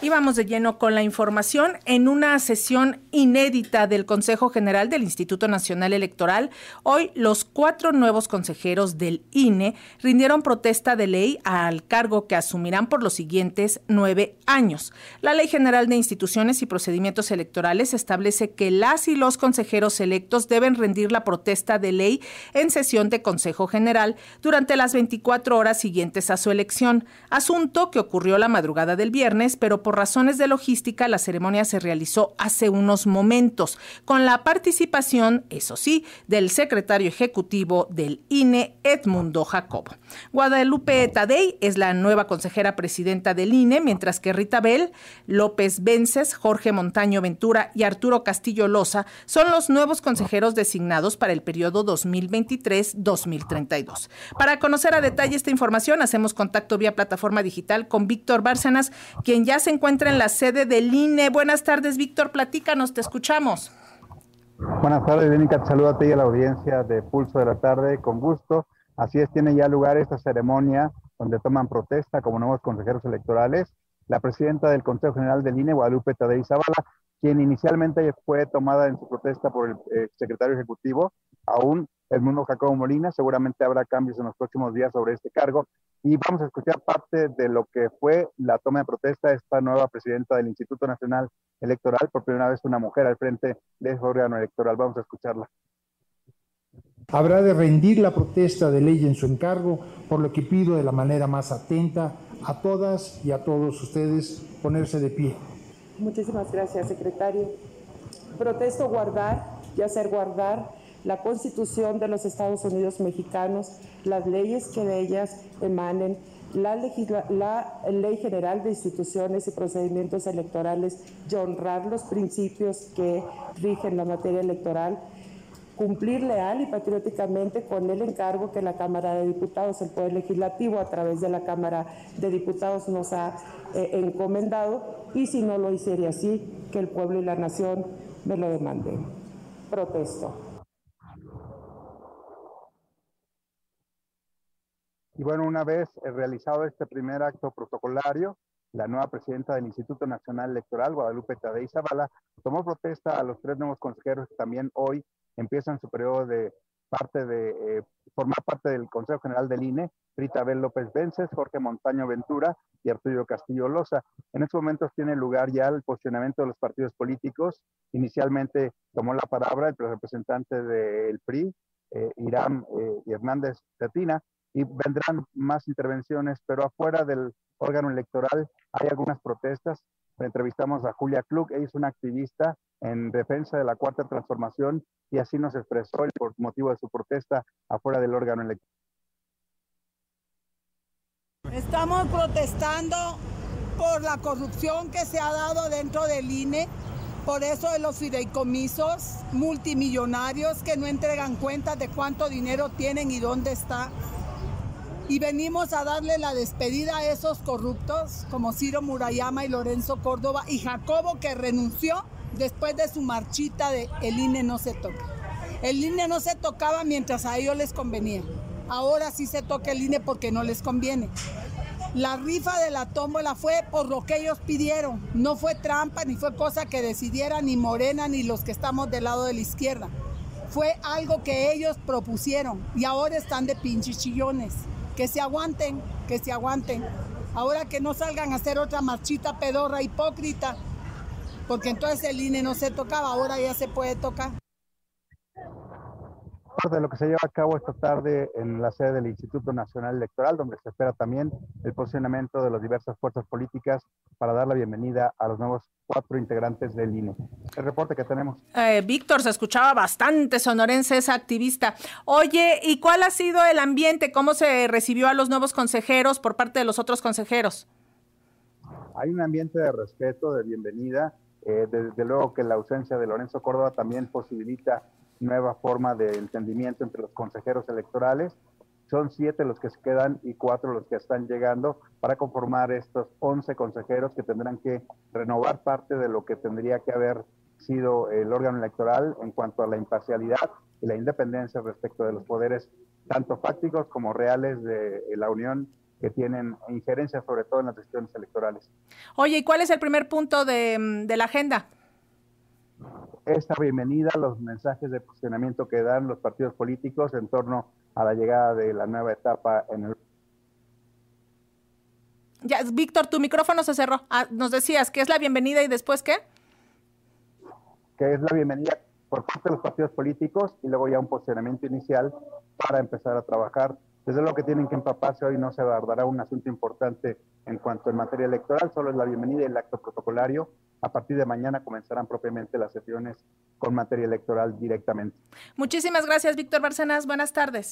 Y vamos de lleno con la información. En una sesión inédita del Consejo General del Instituto Nacional Electoral, hoy los cuatro nuevos consejeros del INE rindieron protesta de ley al cargo que asumirán por los siguientes nueve años. La Ley General de Instituciones y Procedimientos Electorales establece que las y los consejeros electos deben rendir la protesta de ley en sesión de Consejo General durante las 24 horas siguientes a su elección, asunto que ocurrió la madrugada del viernes, pero por razones de logística, la ceremonia se realizó hace unos momentos, con la participación, eso sí, del secretario ejecutivo del INE, Edmundo Jacobo. Guadalupe Tadei es la nueva consejera presidenta del INE, mientras que Rita Bell, López Vences, Jorge Montaño Ventura y Arturo Castillo Loza son los nuevos consejeros designados para el periodo 2023-2032. Para conocer a detalle esta información, hacemos contacto vía plataforma digital con Víctor Bárcenas, quien ya se encuentra en la sede del INE. Buenas tardes, Víctor, platícanos, te escuchamos. Buenas tardes, Verónica, saludo a ti y a la audiencia de Pulso de la Tarde, con gusto. Así es, tiene ya lugar esta ceremonia donde toman protesta como nuevos consejeros electorales la presidenta del Consejo General del INE, Guadalupe Tadei Zavala, quien inicialmente fue tomada en su protesta por el eh, secretario ejecutivo, aún Edmundo Jacobo Molina. Seguramente habrá cambios en los próximos días sobre este cargo. Y vamos a escuchar parte de lo que fue la toma de protesta de esta nueva presidenta del Instituto Nacional Electoral, por primera vez una mujer al frente de ese órgano electoral. Vamos a escucharla. Habrá de rendir la protesta de ley en su encargo, por lo que pido de la manera más atenta a todas y a todos ustedes ponerse de pie. Muchísimas gracias, secretario. Protesto guardar y hacer guardar la Constitución de los Estados Unidos mexicanos, las leyes que de ellas emanen, la, la, Ley General de Instituciones y Procedimientos Electorales y honrar los principios que rigen la materia electoral, cumplir leal y patrióticamente con el encargo que la Cámara de Diputados, el Poder Legislativo, a través de la Cámara de Diputados nos ha eh, encomendado y si no lo hiciera así, que el pueblo y la nación me lo demanden. Protesto. Y bueno, una vez eh, realizado este primer acto protocolario, la nueva presidenta del Instituto Nacional Electoral, Guadalupe Tadei Zavala, tomó protesta a los tres nuevos consejeros que también hoy empiezan su periodo de parte de eh, formar parte del Consejo General del INE, Rita Abel López Vences, Jorge Montaño Ventura y Arturo Castillo Loza. En estos momentos tiene lugar ya el posicionamiento de los partidos políticos. Inicialmente tomó la palabra el representante del PRI, eh, Irán eh, Hernández Tatina, y vendrán más intervenciones, pero afuera del órgano electoral hay algunas protestas. Entrevistamos a Julia Klug, ella es una activista en defensa de la cuarta transformación y así nos expresó el motivo de su protesta afuera del órgano electoral. Estamos protestando por la corrupción que se ha dado dentro del INE, por eso de los fideicomisos multimillonarios que no entregan cuentas de cuánto dinero tienen y dónde está y venimos a darle la despedida a esos corruptos como Ciro Murayama y Lorenzo Córdoba y Jacobo que renunció después de su marchita de el INE no se toca. El INE no se tocaba mientras a ellos les convenía. Ahora sí se toca el INE porque no les conviene. La rifa de la tómbola fue por lo que ellos pidieron. No fue trampa ni fue cosa que decidiera ni Morena ni los que estamos del lado de la izquierda. Fue algo que ellos propusieron y ahora están de pinches chillones que se aguanten, que se aguanten. Ahora que no salgan a hacer otra marchita pedorra hipócrita, porque entonces el INE no se tocaba, ahora ya se puede tocar de lo que se lleva a cabo esta tarde en la sede del Instituto Nacional Electoral, donde se espera también el posicionamiento de las diversas fuerzas políticas para dar la bienvenida a los nuevos cuatro integrantes del INE. El reporte que tenemos. Eh, Víctor, se escuchaba bastante sonorense esa activista. Oye, ¿y cuál ha sido el ambiente? ¿Cómo se recibió a los nuevos consejeros por parte de los otros consejeros? Hay un ambiente de respeto, de bienvenida. Eh, desde luego que la ausencia de Lorenzo Córdoba también posibilita nueva forma de entendimiento entre los consejeros electorales. Son siete los que se quedan y cuatro los que están llegando para conformar estos once consejeros que tendrán que renovar parte de lo que tendría que haber sido el órgano electoral en cuanto a la imparcialidad y la independencia respecto de los poderes tanto fácticos como reales de la Unión que tienen injerencia sobre todo en las decisiones electorales. Oye, ¿y cuál es el primer punto de, de la agenda? Esta bienvenida a los mensajes de posicionamiento que dan los partidos políticos en torno a la llegada de la nueva etapa en el ya, Víctor, tu micrófono se cerró. Ah, nos decías que es la bienvenida y después qué? Que es la bienvenida por parte de los partidos políticos y luego ya un posicionamiento inicial para empezar a trabajar. Desde lo que tienen que empaparse hoy no se dará un asunto importante en cuanto en materia electoral, solo es la bienvenida y el acto protocolario. A partir de mañana comenzarán propiamente las sesiones con materia electoral directamente. Muchísimas gracias, Víctor Barcenas. Buenas tardes.